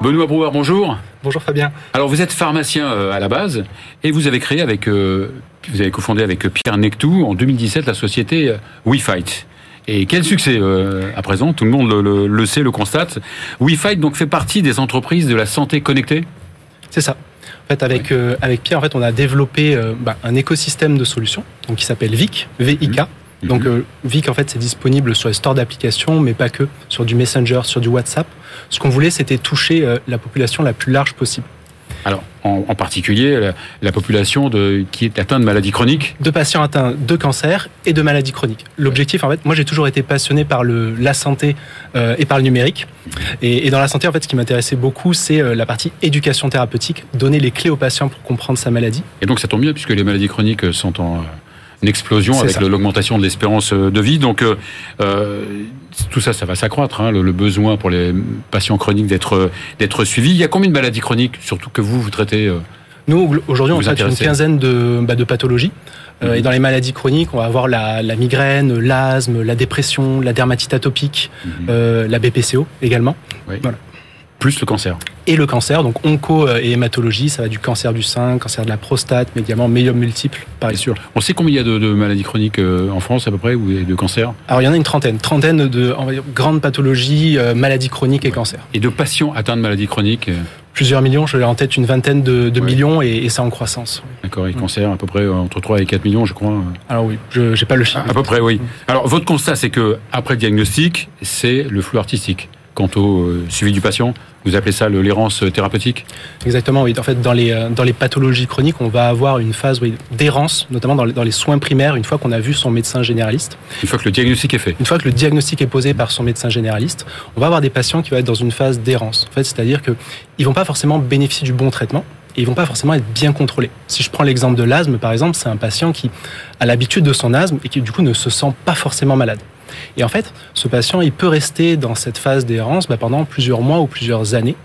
Benoît Brouwer, bonjour. Bonjour Fabien. Alors vous êtes pharmacien euh, à la base et vous avez créé avec, euh, vous avez cofondé avec Pierre Nectou en 2017 la société WeFight. Et quel succès à présent, tout le monde le, sait, le constate. WeFight donc fait partie des entreprises de la santé connectée? C'est ça. En fait, avec, avec Pierre, en fait, on a développé bah, un écosystème de solutions donc, qui s'appelle VIC, VIK. Donc euh, Vic, en fait, c'est disponible sur les stores d'applications, mais pas que, sur du Messenger, sur du WhatsApp. Ce qu'on voulait, c'était toucher euh, la population la plus large possible. Alors, en, particulier, la, population de, qui est atteinte de maladies chroniques De patients atteints de cancer et de maladies chroniques. L'objectif, en fait, moi j'ai toujours été passionné par le, la santé euh, et par le numérique. Et, et, dans la santé, en fait, ce qui m'intéressait beaucoup, c'est euh, la partie éducation thérapeutique, donner les clés aux patients pour comprendre sa maladie. Et donc ça tombe bien, puisque les maladies chroniques sont en une explosion avec l'augmentation de l'espérance euh, de vie. Donc euh, euh, tout ça, ça va s'accroître. Hein, le, besoin pour les patients chroniques d'être d'être suivis. Il y a combien de maladies chroniques, surtout que vous vous traitez Nous aujourd'hui, on traite une quinzaine de, bah, de pathologies. Mhm. Et dans les maladies chroniques, on va avoir la, la migraine, l'asthme, la dépression, la dermatite atopique, mhm. la BPCO également. Oui. Voilà plus le cancer. Et le cancer, donc onco et hématologie, ça va du cancer du sein, cancer de la prostate, mais également multiple, par sûr. On sait combien il y a de, maladies chroniques euh, en France à peu près, ou de cancers? Alors il y en a une trentaine, trentaine de grandes pathologies, euh, maladies chroniques et cancers. Et de patients atteints de maladies chroniques euh? Plusieurs millions, je l'ai en tête une vingtaine de, millions et, ça en croissance. D'accord, et cancer à peu près entre 3 et 4 millions, je crois. Alors oui, je n'ai pas le chiffre. À, peu près, oui. Alors votre constat, c'est que après le diagnostic, c'est le flou artistique quant au euh, suivi du patient. Vous appelez ça l'errance thérapeutique Exactement, oui. En fait, dans les, euh, dans les pathologies chroniques, on va avoir une phase d'errance, notamment dans les, dans les, soins primaires, une fois qu'on a vu son médecin généraliste. Une fois que le diagnostic est fait Une fois que le diagnostic est posé par son médecin généraliste, on va avoir des patients qui vont être dans une phase d'errance. En fait, c'est-à-dire qu'ils ne vont pas forcément bénéficier du bon traitement, et ils vont pas forcément être bien contrôlés. Si je prends l'exemple de l'asthme, par exemple, c'est un patient qui a l'habitude de son asthme et qui du coup ne se sent pas forcément malade. Et en fait, ce patient, il peut rester dans cette phase d'errance bah, pendant plusieurs mois ou plusieurs années.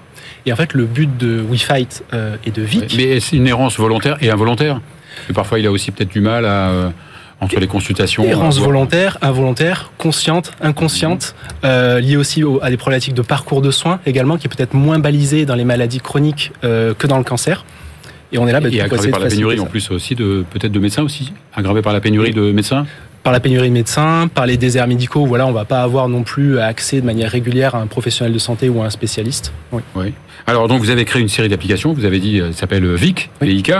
Et en fait, le but de WeFight euh, et de Vic... Mais c'est une errance volontaire et involontaire? Et parfois, il a aussi peut-être du mal à... Euh, entre les consultations. Errance volontaire, involontaire, consciente, inconsciente, euh, liée aussi à des problématiques de parcours de soins également, qui est peut-être moins balisée dans les maladies chroniques que dans le cancer. Et on est là bah, et par la pénurie en plus aussi de peut-être de médecins aussi, aggravé par la pénurie de médecins par la pénurie de médecins, par les déserts médicaux, voilà, on va pas avoir non plus accès de manière régulière à un professionnel de santé ou à un spécialiste. Oui. oui. Alors donc vous avez créé une série d'applications, vous avez dit, euh, ça s'appelle VIC, VIK,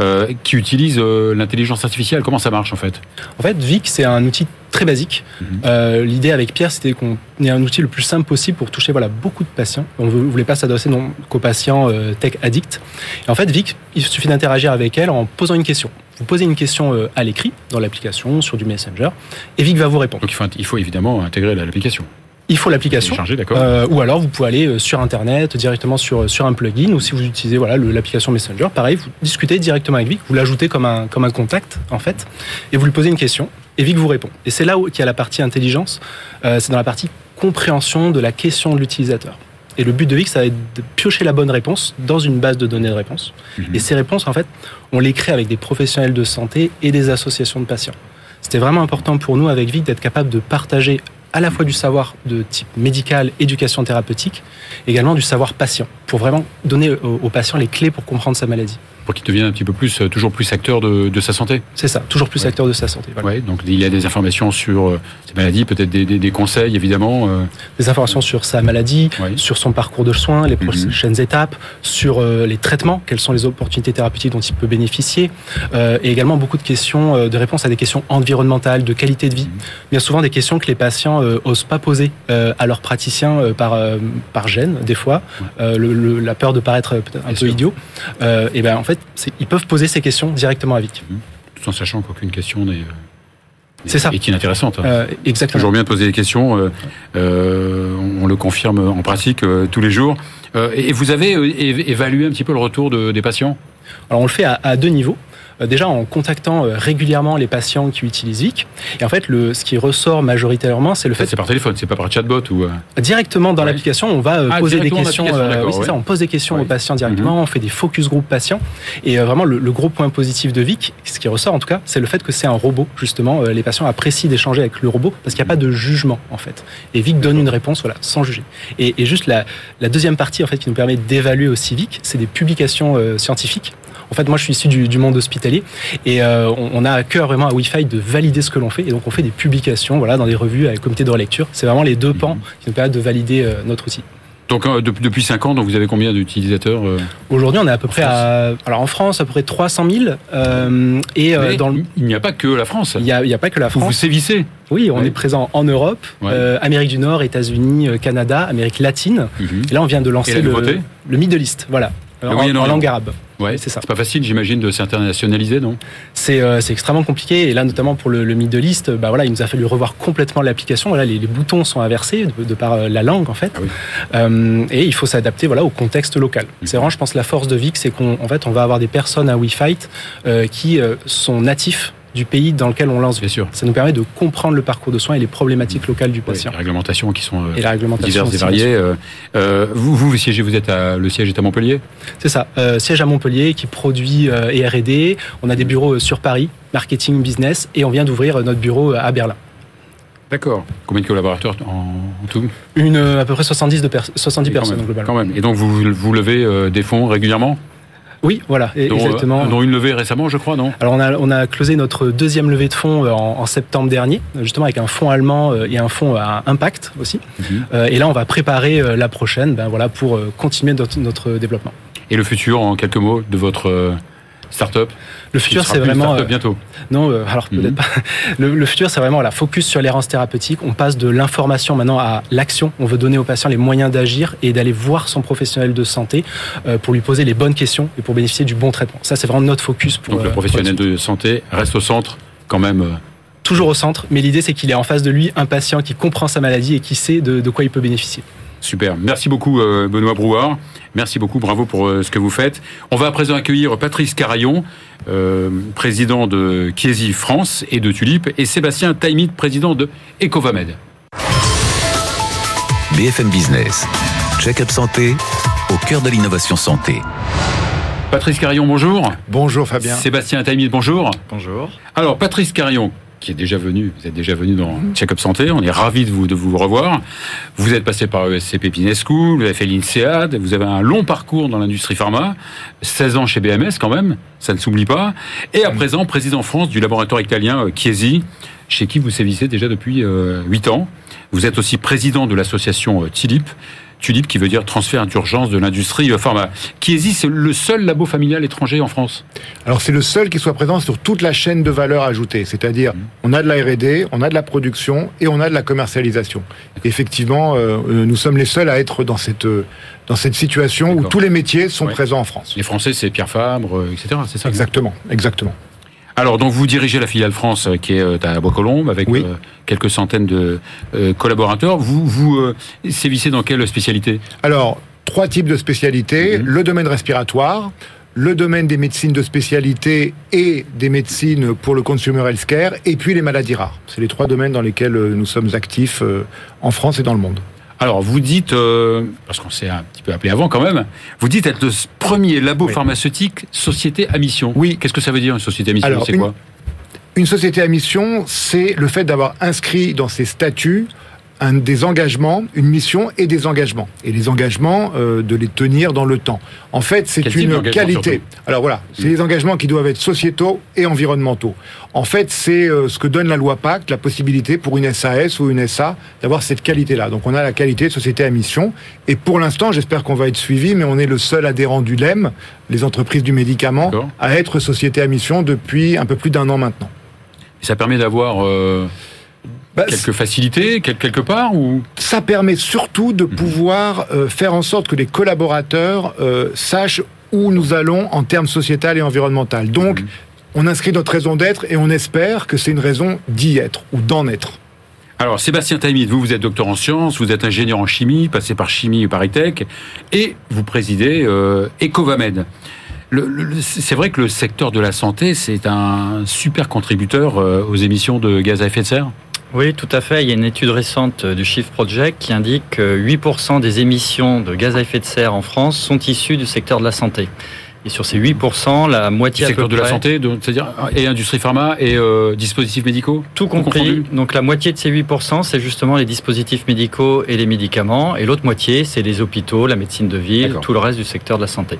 euh, qui utilise euh, l'intelligence artificielle. Comment ça marche en fait? En fait, VIC c'est un outil très basique. Mhm. L'idée avec Pierre, c'était qu'on ait un outil le plus simple possible pour toucher voilà beaucoup de patients. On ne voulait pas s'adresser qu'aux patients tech addicts. Et en fait, VIC, il suffit d'interagir avec elle en posant une question. Vous posez une question euh, à l'écrit dans l'application, sur du Messenger, et Vic va vous répondre. Donc il faut, il faut évidemment intégrer l'application. Il faut l'application. Euh, ou alors vous pouvez aller euh, sur Internet directement sur, sur un plugin ou si vous utilisez voilà l'application Messenger, pareil, vous discutez directement avec Vic, vous l'ajoutez comme un, comme un contact en fait, et vous lui posez une question et Vic vous répond. Et c'est là où il y a la partie intelligence, c'est dans la partie compréhension de la question de l'utilisateur. Et le but de Vic, ça va être de piocher la bonne réponse dans une base de données de réponse. Mhm. Et ces réponses, en fait, on les crée avec des professionnels de santé et des associations de patients. C'était vraiment important pour nous, avec Vic, d'être capable de partager à la fois du savoir de type médical, éducation thérapeutique, également du savoir patient, pour vraiment donner aux patients les clés pour comprendre sa maladie pour qu'il devienne un petit peu plus, euh, toujours plus acteur de, sa santé. C'est ça, toujours plus acteur de sa santé. Voilà. donc il y a des informations sur euh, ses maladies, peut-être des, conseils évidemment. Euh. Des informations sur sa maladie, sur son parcours de soins, les mhm. prochaines étapes, sur les traitements, quelles sont les opportunités thérapeutiques dont il peut bénéficier, et également beaucoup de questions, de réponses à des questions environnementales, de qualité de vie. Mhm. Bien souvent des questions que les patients osent pas poser à leurs praticiens par par gêne des fois, la peur de paraître un peu idiot. et ben en fait ils peuvent poser ces questions directement à Vic. Mmh. Tout en sachant qu'aucune question n'est euh, c'est ça. Et qui est intéressante. Hein. Euh, exactement. Toujours bien de poser des questions. Euh, on le confirme en pratique tous les jours. et vous avez évalué un petit peu le retour des patients? Alors on le fait à, deux niveaux. Euh, déjà en contactant euh, régulièrement les patients qui utilisent Vic. Et en fait, le, ce qui ressort majoritairement, c'est le fait c'est par téléphone, c'est pas par chatbot ou directement dans l'application, on va ah, poser des questions. oui, c'est ça, on pose des questions aux patients directement, mhm. on fait des focus group patients. Et vraiment, le, le, gros point positif de Vic, ce qui ressort en tout cas, c'est le fait que c'est un robot. Justement, les patients apprécient d'échanger avec le robot parce qu'il n'y a pas de jugement en fait. Et Vic donne une réponse, voilà, sans juger. Et, et juste la, la, deuxième partie en fait qui nous permet d'évaluer aussi Vic, c'est des publications scientifiques en fait, moi, je suis issu du, monde hospitalier et euh, on, a à cœur vraiment à Wi-Fi de valider ce que l'on fait. Et donc, on fait des publications voilà, dans des revues avec le comité de relecture. C'est vraiment les deux pans qui nous permettent de valider euh, notre outil. Donc euh, depuis 5 ans, donc vous avez combien d'utilisateurs Aujourd'hui, on est à peu près à, alors en France, à peu près 300 000. et dans il n'y a pas que la France. Il n'y a, pas que la France. Vous sévissez. Oui, on est présent en Europe, Amérique du Nord, États-Unis, Canada, Amérique latine. Mhm. Et là, on vient de lancer le, le Middle East. Voilà en, langue arabe. Ouais, c'est ça. C'est pas facile, j'imagine, de s'internationaliser, non? Euh, C'est extrêmement compliqué. Et là, notamment pour le, le Middle East, bah voilà, il nous a fallu revoir complètement l'application. Voilà, les, les, boutons sont inversés de, par euh, la langue, en fait. Ah euh, et il faut s'adapter, voilà, au contexte local. Mm. C'est vraiment, je pense, la force de VIC, c'est qu'en fait, on va avoir des personnes à WeFight qui sont natifs du pays dans lequel on lance. Bien sûr. Ça nous permet de comprendre le parcours de soins et les problématiques locales du patient. les réglementations qui sont euh, diverses et variées. Euh, euh, vous, vous, siégez, vous êtes à, le siège est à Montpellier? C'est ça, siège à Montpellier qui produit et R&D. On a des bureaux sur Paris, marketing, business, et on vient d'ouvrir notre bureau à Berlin. D'accord. Combien de collaborateurs en, tout? Une, À peu près 70, de 70 personnes globalement. Quand même. Et donc vous, vous levez des fonds régulièrement? Oui, voilà, exactement. Euh, dont une levée récemment, je crois, non Alors on a, on a closé notre deuxième levée de fonds euh, en, septembre dernier, justement avec un fonds allemand euh, et un fonds à impact aussi. Mhm. Et là, on va préparer la prochaine, ben voilà, pour continuer notre, notre développement. Et le futur, en quelques mots, de votre Start-up Le futur, c'est vraiment. Euh, bientôt. Non, euh, alors peut-être pas. Le, futur, c'est vraiment la focus sur l'errance thérapeutique. On passe de l'information maintenant à l'action. On veut donner aux patients les moyens d'agir et d'aller voir son professionnel de santé euh, pour lui poser les bonnes questions et pour bénéficier du bon traitement. Ça, c'est vraiment notre focus. Pour, Donc le professionnel de santé reste au centre quand même toujours au centre, mais l'idée c'est qu'il est en face de lui un patient qui comprend sa maladie et qui sait de quoi il peut bénéficier. Super. Merci beaucoup, euh, Benoît Brouard. Merci beaucoup, bravo pour euh, ce que vous faites. On va à présent accueillir Patrice Carayon, euh, président de Chiesi France et de Tulip, et Sébastien Taimit, président de Ecovamed. BFM Business, check-up santé, au cœur de l'innovation santé. Patrice Carayon, bonjour. Bonjour Fabien. Sébastien Taimit, bonjour. Bonjour. Alors, Patrice Carayon, qui est déjà venu, vous êtes déjà venu dans Check-up Santé, on est ravis de vous, de vous revoir. Vous êtes passé par ESCP Business School, vous avez fait l'INSEAD, vous avez un long parcours dans l'industrie pharma, 16 ans chez BMS quand même, ça ne s'oublie pas, et à présent président France du laboratoire italien euh, Chiesi, chez qui vous sévissez déjà depuis 8 euh, ans. Vous êtes aussi président de l'association euh, TILIP, TULIP qui veut dire transfert d'urgence de l'industrie pharma. Chiesi, c'est le seul labo familial étranger en France? Alors c'est le seul qui soit présent sur toute la chaîne de valeur ajoutée, c'est-à-dire mmh. on a de la R&D, on a de la production et on a de la commercialisation. Effectivement, euh, euh, nous sommes les seuls à être dans cette dans cette situation où tous les métiers sont présents en France. Les Français, c'est Pierre Fabre, etc. C'est ça? Exactement, exactement. Alors, donc vous dirigez la filiale France euh, qui est euh, à Bois-Colombes avec euh, quelques centaines de collaborateurs. Vous, vous sévissez dans quelle spécialité? Alors, trois types de spécialités. Mhm. Le domaine respiratoire, le domaine des médecines de spécialité et des médecines pour le consumer healthcare, et puis les maladies rares. C'est les trois domaines dans lesquels nous sommes actifs en France et dans le monde. Alors, vous dites, euh, parce qu'on s'est un petit peu appelé avant quand même, vous dites être le premier labo pharmaceutique société à mission. Oui. Qu'est-ce que ça veut dire une société à mission C'est quoi Une société à mission, c'est le fait d'avoir inscrit dans ses statuts un, des engagements, une mission et des engagements. Et les engagements, euh, de les tenir dans le temps. En fait, c'est une qualité. Alors voilà, c'est des engagements qui doivent être sociétaux et environnementaux. En fait, c'est euh, ce que donne la loi Pacte, la possibilité pour une SAS ou une SA d'avoir cette qualité-là. Donc on a la qualité de société à mission. Et pour l'instant, j'espère qu'on va être suivi, mais on est le seul adhérent du LEM, les entreprises du médicament, à être société à mission depuis un peu plus d'un an maintenant. Et ça permet d'avoir... Euh, bah, quelques facilités, quelque part ou? Ça permet surtout de mhm. pouvoir euh, faire en sorte que les collaborateurs euh, sachent où nous allons en termes sociétal et environnemental. Donc, mhm. on inscrit notre raison d'être et on espère que c'est une raison d'y être ou d'en être. Alors, Sébastien Taimid, vous, vous êtes docteur en sciences, vous êtes ingénieur en chimie, passé par chimie et Paris Tech, et vous présidez euh, Ecovamed. Le- le- c'est vrai que le secteur de la santé, c'est un super contributeur euh, aux émissions de gaz à effet de serre? Oui, tout à fait. Il y a une étude récente du Shift Project qui indique que 8% des émissions de gaz à effet de serre en France sont issues du secteur de la santé. Et sur ces 8%, la Du moitié à secteur peu de la santé, c'est-à-dire et industrie pharma et euh, dispositifs médicaux. tout compris. Donc la moitié de ces 8%, c'est justement les dispositifs médicaux et les médicaments. Et l'autre moitié, c'est les hôpitaux, la médecine de ville, tout le reste du secteur de la santé.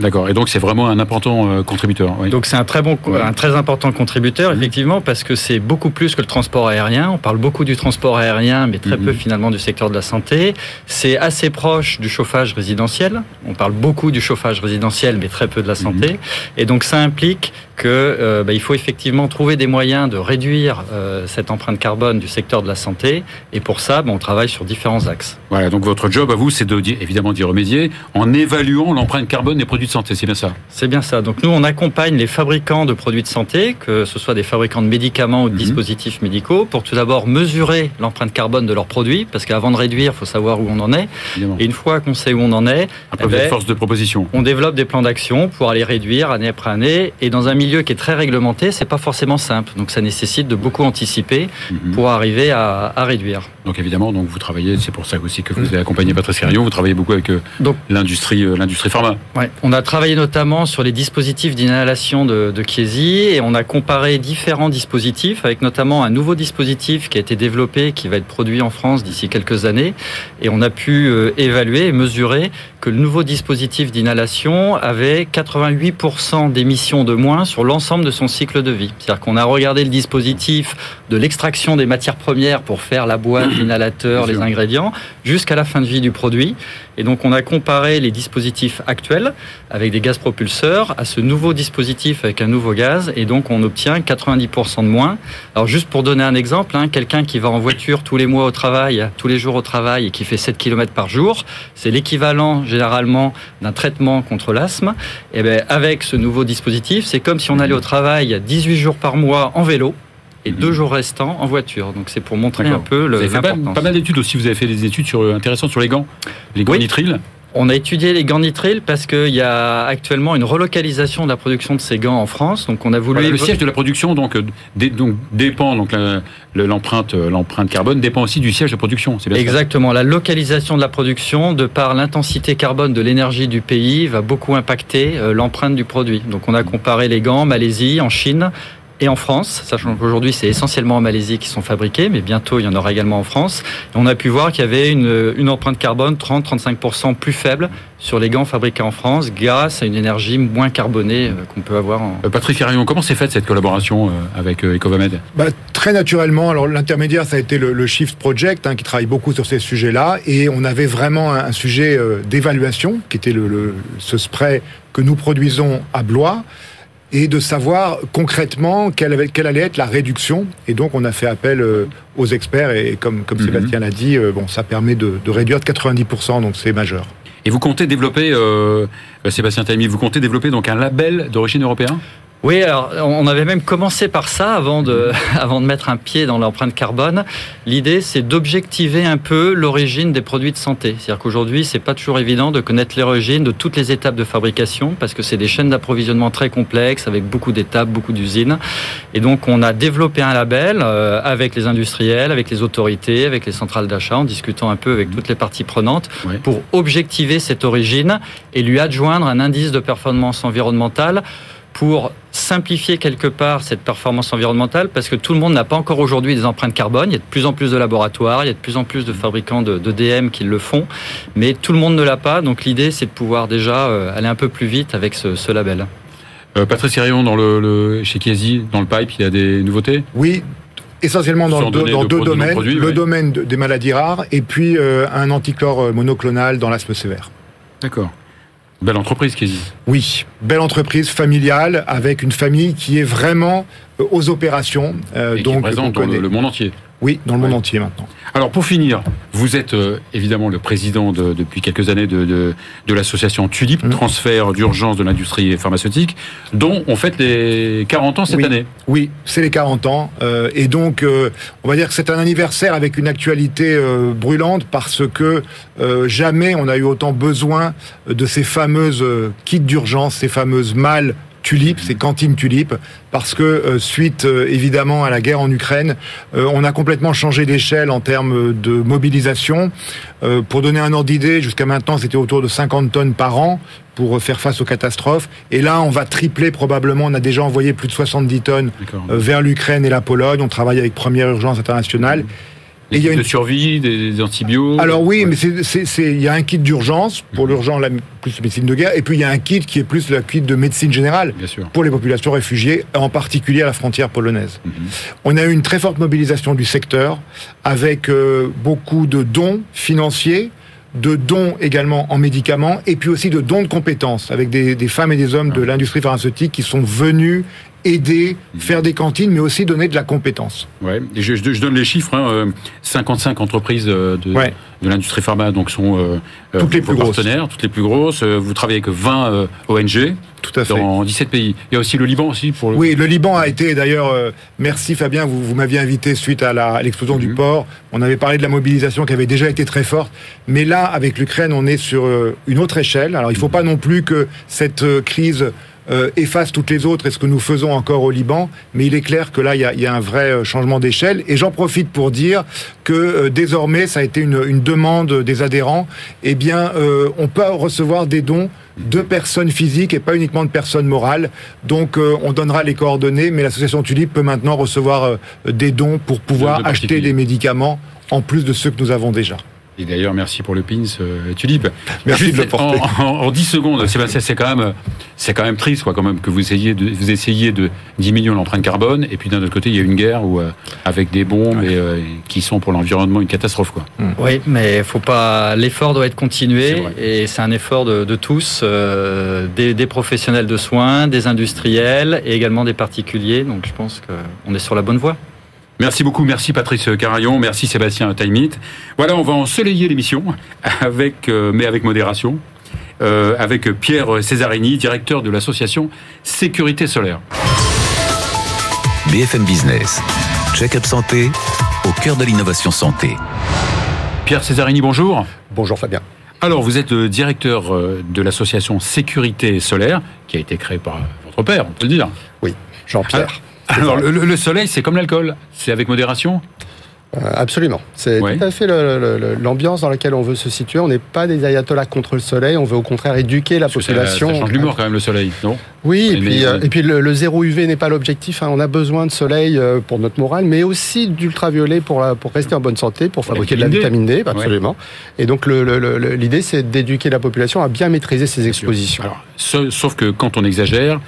D'accord. Et donc c'est vraiment un important euh, contributeur. oui. Donc c'est un très bon, Ouais. un très important contributeur Mhm. effectivement parce que c'est beaucoup plus que le transport aérien. On parle beaucoup du transport aérien, mais très Mhm. peu finalement du secteur de la santé. C'est assez proche du chauffage résidentiel. On parle beaucoup du chauffage résidentiel, mais très peu de la santé. Et donc ça implique que euh, bah, il faut effectivement trouver des moyens de réduire euh, cette empreinte carbone du secteur de la santé. Et pour ça, bah, on travaille sur différents axes. Voilà. Donc votre job à vous, c'est de évidemment d'y remédier en évaluant l'empreinte carbone des produits de santé. C'est bien ça? C'est bien ça. Donc nous, on accompagne les fabricants de produits de santé, que ce soit des fabricants de médicaments ou de Mhm. dispositifs médicaux, pour tout d'abord mesurer l'empreinte carbone de leurs produits, parce qu'avant de réduire, il faut savoir où on en est. Évidemment. Et une fois qu'on sait où on en est, Après, eh ben, force de proposition. on développe des plans d'action pour aller réduire année après année. Et dans un milieu qui est très réglementé, c'est pas forcément simple. Donc ça nécessite de beaucoup anticiper Mhm. pour arriver à, à réduire. Donc évidemment, donc vous travaillez, c'est pour ça aussi que vous avez accompagné Patrice Carillon, vous travaillez beaucoup avec euh, l'industrie, euh, l'industrie pharma. Ouais. On a travaillé notamment sur les dispositifs d'inhalation de, de Chiesi et on a comparé différents dispositifs avec notamment un nouveau dispositif qui a été développé, qui va être produit en France d'ici quelques années. Et on a pu euh, évaluer et mesurer que le nouveau dispositif d'inhalation avait 88% d'émissions de moins sur l'ensemble de son cycle de vie. C'est-à-dire qu'on a regardé le dispositif de l'extraction des matières premières pour faire la boîte, l'inhalateur, Bien les ingrédients, jusqu'à la fin de vie du produit. Et donc on a comparé les dispositifs actuels avec des gaz propulseurs à ce nouveau dispositif avec un nouveau gaz et donc on obtient 90% de moins. Alors juste pour donner un exemple, hein, quelqu'un qui va en voiture tous les mois au travail, tous les jours au travail et qui fait 7 km par jour, c'est l'équivalent généralement d'un traitement contre l'asthme. Et ben avec ce nouveau dispositif, c'est comme si on allait au travail 18 jours par mois en vélo et Mhm. deux jours restants en voiture. Donc c'est pour montrer un peu Vous le- avez fait pas, l'importance. pas mal d'études aussi. Vous avez fait des études sur, intéressantes sur les gants, les gants Oui. nitriles. On a étudié les gants nitriles parce qu'il y a actuellement une relocalisation de la production de ces gants en France. Donc on a voulu. Voilà, le siège de la production donc, euh, donc dépend donc l'empreinte euh, l'empreinte carbone dépend aussi du siège de production. C'est bien ça? Exactement. La localisation de la production, de par l'intensité carbone de l'énergie du pays, va beaucoup impacter euh, l'empreinte du produit. Donc on a comparé les gants en Malaisie, en Chine et en France, sachant qu'aujourd'hui c'est essentiellement en Malaisie qui sont fabriqués, mais bientôt il y en aura également en France. Et on a pu voir qu'il y avait une, une empreinte carbone 30-35% plus faible sur les gants fabriqués en France grâce à une énergie moins carbonée euh, qu'on peut avoir en, Euh, Patrick Carillon, comment s'est faite cette collaboration euh, avec Ecovamed? Bah, très naturellement, alors l'intermédiaire, ça a été le, le Shift Project, hein, qui travaille beaucoup sur ces sujets-là, et on avait vraiment un, un sujet euh, d'évaluation, qui était le, le- ce spray que nous produisons à Blois, et de savoir concrètement quelle, allait être la réduction. Et donc, on a fait appel euh, aux experts, et comme, comme Mhm. Sébastien l'a dit, euh, bon, ça permet de, de réduire de 90%, donc c'est majeur. Et vous comptez développer, euh, euh, Sébastien Taimi, vous comptez développer donc un label d'origine européen? Oui, alors on avait même commencé par ça avant de, avant de mettre un pied dans l'empreinte carbone. L'idée, c'est d'objectiver un peu l'origine des produits de santé. C'est-à-dire qu'aujourd'hui, c'est pas toujours évident de connaître l'origine de toutes les étapes de fabrication parce que c'est des chaînes d'approvisionnement très complexes avec beaucoup d'étapes, beaucoup d'usines. Et donc, on a développé un label euh, avec les industriels, avec les autorités, avec les centrales d'achat, en discutant un peu avec toutes les parties prenantes pour objectiver cette origine et lui adjoindre un indice de performance environnementale pour simplifier quelque part cette performance environnementale parce que tout le monde n'a pas encore aujourd'hui des empreintes carbone. Il y a de plus en plus de laboratoires, il y a de plus en plus de fabricants de, de DM qui le font, mais tout le monde ne l'a pas. Donc l'idée, c'est de pouvoir déjà euh, aller un peu plus vite avec ce, ce label. euh, Patrice dans le, le, chez Chiesi, dans le pipe, il y a des nouveautés? Oui, essentiellement dans, deux, dans de domaines. produits, le ouais. domaine de- des maladies rares et puis euh, un antichlore euh, monoclonal dans l'asthme sévère. D'accord. Belle entreprise, Chiesi. Oui, belle entreprise familiale avec une famille qui est vraiment euh, aux opérations. euh, Et qui est donc présente dans le monde entier. Oui, dans le monde entier maintenant. Alors pour finir, vous êtes euh, évidemment le président de- depuis quelques années de, de, de l'association Tulip, Mm. transfert d'urgence de l'industrie pharmaceutique, dont on fête les 40 ans cette Oui. année. Oui, c'est les 40 ans. euh, et donc, euh, on va dire que c'est un anniversaire avec une actualité brûlante parce que jamais on a eu autant besoin de ces fameuses kits d'urgence, ces fameuses malles tulipes, ces cantines tulipes, parce que euh, suite euh, évidemment à la guerre en Ukraine, euh, on a complètement changé d'échelle en termes de mobilisation. Euh, pour donner un ordre d'idée, jusqu'à maintenant c'était autour de 50 tonnes par an pour faire face aux catastrophes. Et là, on va tripler probablement. On a déjà envoyé plus de 70 tonnes vers l'Ukraine et la Pologne. On travaille avec Première Urgence Internationale. Et y a une- de survie, des, des antibiotiques. Alors oui, Ouais. mais c'est- il y a un kit d'urgence pour l'urgence, la- plus médecine de guerre, et puis il y a un kit qui est plus le kit de médecine générale Bien sûr. pour les populations réfugiées, en particulier à la frontière polonaise. Mhm. On a eu une très forte mobilisation du secteur avec euh, beaucoup de dons financiers, de dons également en médicaments et puis aussi de dons de compétences avec des, des femmes et des hommes de l'industrie pharmaceutique qui sont venus aider, faire des cantines, mais aussi donner de la compétence. Ouais. Et je, donne les chiffres. hein, euh, 55 entreprises euh, de, Ouais. de l'industrie pharma donc sont euh, euh, Toutes les plus grosses. partenaires, toutes les plus grosses. Vous travaillez avec 20 euh, ONG Tout à fait. dans 17 pays. Il y a aussi le Liban aussi pour le. Oui, le Liban a été d'ailleurs. euh, merci Fabien, vous, vous m'aviez invité suite à l'explosion du Mhm. port. On avait parlé de la mobilisation qui avait déjà été très forte, mais là, avec l'Ukraine, on est sur une autre échelle. Alors, il ne faut pas non plus que cette crise euh, efface toutes les autres et ce que nous faisons encore au Liban, mais il est clair que là, il y a, il y a un vrai euh, changement d'échelle. Et j'en profite pour dire que euh, désormais, ça a été une, une demande des adhérents. Eh bien, euh, on peut recevoir des dons de personnes physiques et pas uniquement de personnes morales. Donc, euh, on donnera les coordonnées, mais l'association Tulip peut maintenant recevoir euh, des dons pour pouvoir De- acheter des médicaments en plus de ceux que nous avons déjà. Et d'ailleurs, merci pour le pins, euh, Tulip. Merci Juste de le porter. En, en- en 10 secondes, Sébastien, c'est quand même, c'est quand même triste, quoi, quand même, que vous essayez de, vous essayez de diminuer l'empreinte carbone, et puis d'un autre côté, il y a une guerre où, euh, avec des bombes et, euh, qui sont pour l'environnement une catastrophe, quoi. Oui, mais faut pas. L'effort doit être continué et c'est un effort de, de tous, euh, des, des professionnels de soins, des industriels et également des particuliers. Donc je pense qu'on est sur la bonne voie. Merci beaucoup, merci Patrice Carayon, merci Sébastien Taimit. Voilà, on va ensoleiller l'émission, avec, euh, mais avec modération, euh, avec Pierre Cesarini, directeur de l'association Sécurité Solaire. BFM Business. Check-up santé au cœur de l'innovation santé. Pierre Cesarini, bonjour. Bonjour Fabien. Alors, vous êtes le directeur euh, de l'association Sécurité Solaire, qui a été créée par votre père, on peut le dire. Oui, Jean-Pierre. Alors, le, le soleil, c'est comme l'alcool, c'est avec modération Euh, absolument. C'est Ouais. tout à fait l'ambiance dans laquelle on veut se situer. On n'est pas des ayatollahs contre le soleil. On veut au contraire éduquer la Parce que ça- population. Ça, change l'humour quand même, le soleil, non? Oui, et Mais- puis, euh, et puis le, le zéro UV n'est pas l'objectif. hein. On a besoin de soleil euh, pour notre morale, mais aussi d'ultraviolet pour, la- pour rester en bonne santé, pour fabriquer de la vitamine D, absolument. Et donc l'idée, c'est d'éduquer la population à bien maîtriser ses expositions. Alors, sa- sauf que quand on exagère,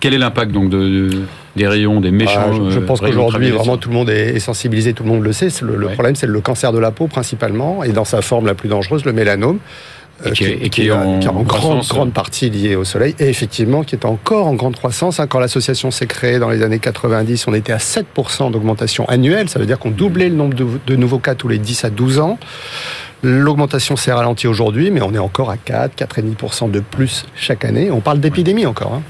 quel est l'impact donc de, de- des rayons, des méchants Ah, je, je euh, pense qu'aujourd'hui, vraiment, tout le monde est, sensibilisé, tout le monde le sait. Le, le Ouais. problème, c'est le cancer de la peau principalement, et dans sa forme la plus dangereuse, le mélanome. Et qui est- et qui est en qui est grande, partie lié au soleil, et effectivement qui est encore en grande croissance. hein. Quand l'association s'est créée dans les années 90, on était à 7% d'augmentation annuelle, ça veut dire qu'on doublait le nombre de, de nouveaux cas tous les 10 à 12 ans. L'augmentation s'est ralentie aujourd'hui, mais on est encore à 4, 4,5% de plus chaque année. On parle d'épidémie encore. hein.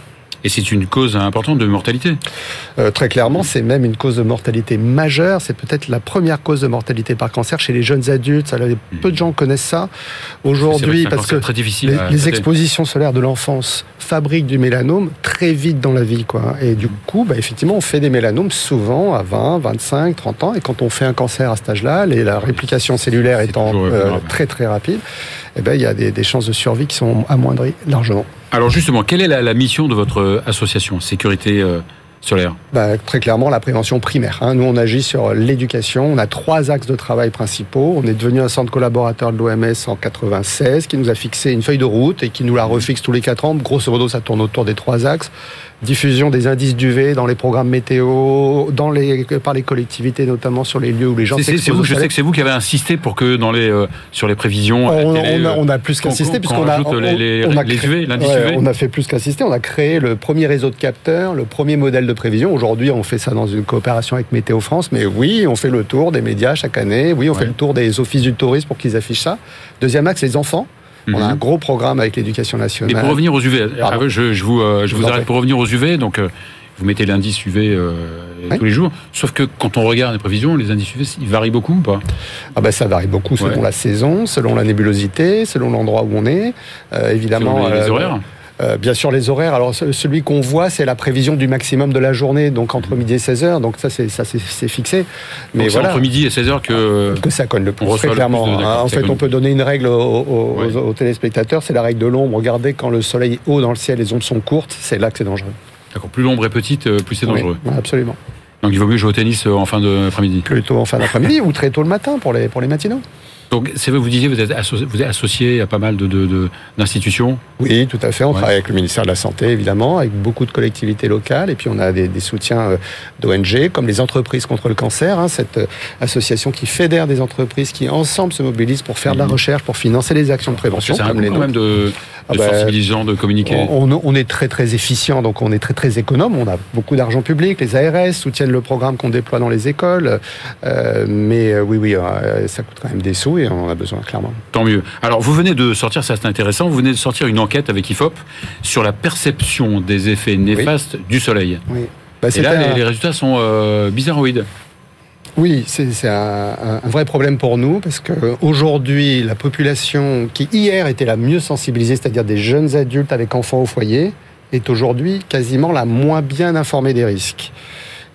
Et c'est une cause importante de mortalité. Euh, très clairement, c'est même une cause de mortalité majeure. C'est peut-être la première cause de mortalité par cancer chez les jeunes adultes. Ça, peu de gens connaissent ça aujourd'hui parce que cancer très difficile. les, traiter. expositions solaires de l'enfance fabriquent du mélanome très vite dans la vie. Quoi. Et du coup, bah, effectivement, on fait des mélanomes souvent à 20, 25, 30 ans. Et quand on fait un cancer à cet âge-là, la réplication cellulaire étant euh, très très rapide, eh ben, il y a des, des chances de survie qui sont amoindries largement. Alors justement, quelle est la, mission de votre euh, association Sécurité euh, Solaire Bah, très clairement, la prévention primaire. hein. Nous, on agit sur l'éducation. On a trois axes de travail principaux. On est devenu un centre collaborateur de l'OMS en 96, qui nous a fixé une feuille de route et qui nous la refixe tous les quatre ans. Grosso modo, ça tourne autour des trois axes. Diffusion des indices d'UV dans les programmes météo, dans les, par les collectivités, notamment sur les lieux où les gens s'exposent je sais que c'est vous qui avez insisté pour que dans les euh, sur les prévisions. la On, télé, on a, on a plus qu'on puisqu'on a, les- on a créé- UV, l'indice ouais, UV. on a fait plus qu'assister. On a créé le premier réseau de capteurs, le premier modèle de prévision. Aujourd'hui, on fait ça dans une coopération avec Météo France. Mais oui, on fait le tour des médias chaque année. Oui, on Ouais. fait le tour des offices du tourisme pour qu'ils affichent ça. Deuxième axe, les enfants. On a Mhm. un gros programme avec l'éducation nationale. pour revenir aux UV, Pardon. je, je vous, euh, je Je vous vous en arrête pour revenir aux UV. Donc, euh, vous mettez l'indice UV euh, Oui. tous les jours. Sauf que quand on regarde les prévisions, les indices UV, ils varient beaucoup ou pas? Ah ben, ça varie beaucoup selon Ouais. la saison, selon la nébulosité, selon l'endroit où on est. Euh, évidemment, Selon les, les horaires Euh, bien sûr, les horaires. Alors, ce- celui qu'on voit, c'est la prévision du maximum de la journée, donc entre midi et 16 heures. Donc, ça, c'est ça, c'est c'est fixé. Mais Donc, c'est voilà. entre midi et 16h que. que ça colle le plus, très clairement. plus de- d'accord, Hein, en fait, on peut donner une règle aux, téléspectateurs, c'est la règle de l'ombre. Regardez, quand le soleil est haut dans le ciel, les ondes sont courtes, c'est là que c'est dangereux. D'accord, plus l'ombre est petite, euh, plus c'est dangereux. Oui, absolument. Donc, il vaut mieux jouer au tennis euh, en fin d'après-midi. Plutôt en fin d'après-midi ou très tôt le matin pour les, pour les matinaux. Donc, c'est vrai, vous disiez, vous êtes, asso- vous êtes associé à pas mal de- de- de- d'institutions. Oui, tout à fait. On Ouais. travaille avec le ministère de la Santé, évidemment, avec beaucoup de collectivités locales. Et puis, on a des, des soutiens euh, d'ONG, comme les entreprises contre le cancer, hein, cette euh, association qui fédère des entreprises qui, ensemble, se mobilisent pour faire de la Mhm. recherche, pour financer les actions de prévention. C'est un comme coup les quand même de, Ah de bah, sensibilisant, de communiquer. On, on- on est très très efficient, donc on est très très économe. On a beaucoup d'argent public. Les ARS soutiennent le programme qu'on déploie dans les écoles. Euh, mais euh, oui, oui, euh, ça coûte quand même des sous et on en a besoin clairement. Tant mieux. Alors, vous venez de sortir, ça c'est intéressant, vous venez de sortir une enquête avec IFOP sur la perception des effets néfastes du soleil. Oui. Bah, Et là, un- les, les résultats sont euh, bizarroïdes. Oui, c'est un, un- vrai problème pour nous parce que aujourd'hui, la population qui hier était la mieux sensibilisée, c'est-à-dire des jeunes adultes avec enfants au foyer, est aujourd'hui quasiment la moins bien informée des risques.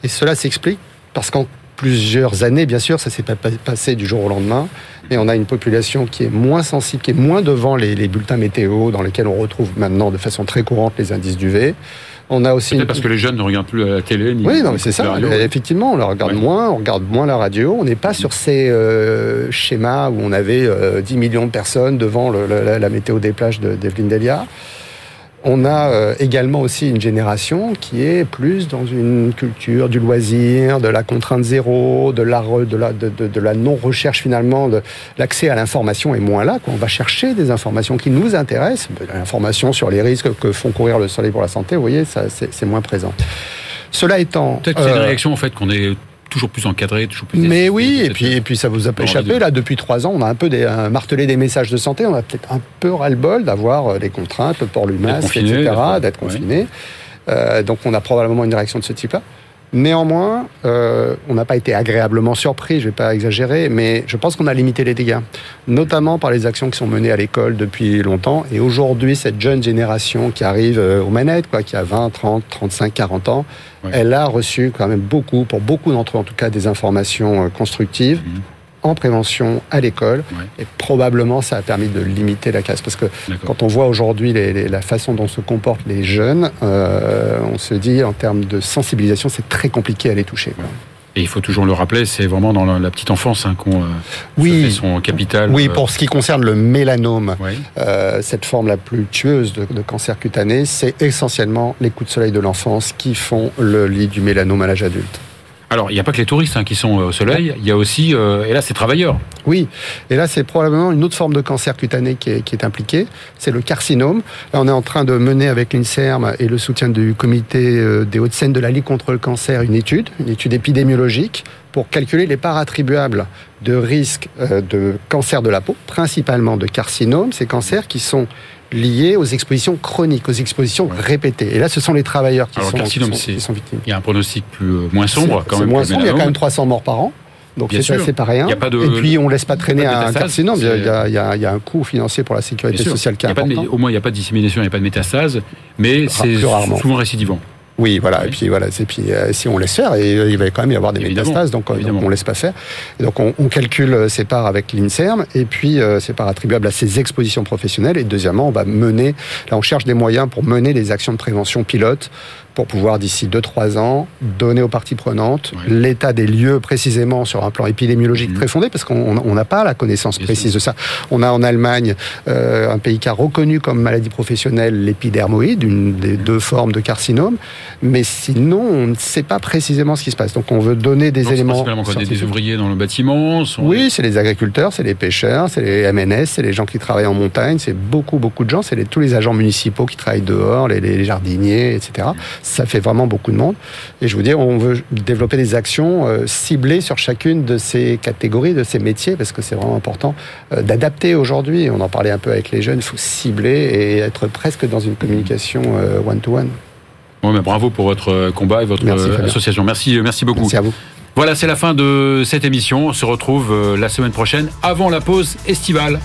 Et cela s'explique parce qu'en plusieurs années, bien sûr, ça s'est pas pas- passé du jour au lendemain, et on a une population qui est moins sensible, qui est moins devant les, les bulletins météo dans lesquels on retrouve maintenant de façon très courante les indices d'UV. On a aussi une- parce que les jeunes ne regardent plus la télé. Ni, oui, non, mais c'est ça. radio. Effectivement, on la regarde Ouais. moins, on regarde moins la radio. On n'est pas sur ces euh, schémas où on avait euh, 10 millions de personnes devant le- la, la météo des plages de- d'Evelyne Delia. On a euh, également aussi une génération qui est plus dans une culture du loisir, de la contrainte zéro, de la, re- de la, de, de- de la non-recherche finalement. de- L'accès à l'information est moins là. Quoi. On va chercher des informations qui nous intéressent. L'information sur les risques que font courir le soleil pour la santé, vous voyez, ça, c'est c'est moins présent. Cela étant... Peut-être que c'est une euh, réaction en fait qu'on est toujours plus encadré, toujours plus. mais oui, et puis, et puis ça vous a pas échappé. Là, depuis trois ans, on a un peu des, euh, martelé des messages de santé. On a peut-être un peu ras-le-bol d'avoir euh, des contraintes, le port du masque, etc., d'être- ouais. confiné. Euh, donc, on a probablement une réaction de ce type-là. Néanmoins, euh, on n'a pas été agréablement surpris, je ne vais pas exagérer, mais je pense qu'on a limité les dégâts, notamment par les actions qui sont menées à l'école depuis longtemps. Et aujourd'hui, cette jeune génération qui arrive euh, aux manettes, quoi, qui a 20, 30, 35, 40 ans, elle a reçu quand même beaucoup, pour beaucoup d'entre eux en tout cas, des informations euh, constructives Mhm. En prévention à l'école. Ouais. Et probablement, ça a permis de limiter la casse. Parce que quand on voit aujourd'hui les- les- la façon dont se comportent les jeunes, euh, on se dit en termes de sensibilisation, c'est très compliqué à les toucher. Et il faut toujours le rappeler, c'est vraiment dans la, petite enfance hein, qu'on euh, Oui. fait son capital. Oui, euh, pour ce qui concerne le mélanome, euh, cette forme la plus tueuse de, de cancer cutané, c'est essentiellement les coups de soleil de l'enfance qui font le lit du mélanome à l'âge adulte. Alors, il n'y a pas que les touristes hein, qui sont euh, au soleil, il y a aussi, euh, et là, c'est travailleurs. Oui, et là c'est probablement une autre forme de cancer cutané qui est, impliquée, c'est le carcinome. Là on est en train de mener avec l'INSERM et le soutien du comité euh, des Hauts-de-Seine de la Ligue contre le cancer une étude, une étude épidémiologique pour calculer les parts attribuables de risque euh, de cancer de la peau, principalement de carcinome, ces cancers qui sont liés aux expositions chroniques, aux expositions Ouais. répétées. Et là ce sont les travailleurs qui, Alors, sont, qui carcinome, sont- c'est- qui sont victimes. Il y a un pronostic plus, euh, moins sombre quand même. moins sombre, il y a quand même 300 morts par an. Donc c'est c'est pas rien. De- Et puis on laisse pas traîner pas un carcinome. Il y a- il y, a, c'est- il y a- il y a un coût financier pour la sécurité sociale qui est de important. au moins, il n'y a pas de dissémination, il n'y a pas de métastase, mais c'est souvent récidivant. Oui, voilà. Oui. Et puis voilà. Et puis euh, si on laisse faire, et, il va quand même y avoir des Évidemment. métastases, donc, euh, donc on laisse pas faire. Et donc on, on calcule euh, ces parts avec l'Inserm, et puis euh, ces parts attribuables à ces expositions professionnelles. Et deuxièmement, on va mener. Là, on cherche des moyens pour mener des actions de prévention pilote pour pouvoir d'ici 2-3 ans donner aux parties prenantes l'état des lieux précisément sur un plan épidémiologique Mhm. très fondé parce qu'on on n'a pas la connaissance Bien précise de ça. On a en Allemagne euh, un pays qui a reconnu comme maladie professionnelle l'épidermoïde, une des deux formes de carcinome, mais sinon on ne sait pas précisément ce qui se passe. Donc on veut donner des Donc, éléments. des, des ouvriers dans le bâtiment sont- Oui, c'est les agriculteurs, c'est les pêcheurs, c'est les MNS, c'est les gens qui travaillent en montagne, c'est beaucoup, beaucoup de gens, c'est les- tous les agents municipaux qui travaillent dehors, les, les jardiniers, etc. Ça fait vraiment beaucoup de monde. Et je vous dis, on veut développer des actions euh, ciblées sur chacune de ces catégories, de ces métiers, parce que c'est vraiment important euh, d'adapter aujourd'hui. On en parlait un peu avec les jeunes, il faut cibler et être presque dans une communication euh, one-to-one. Bon, ben, bravo pour votre combat et votre Merci, association. Merci, merci beaucoup. Merci à vous. Voilà, c'est la fin de cette émission. On se retrouve la semaine prochaine avant la pause estivale.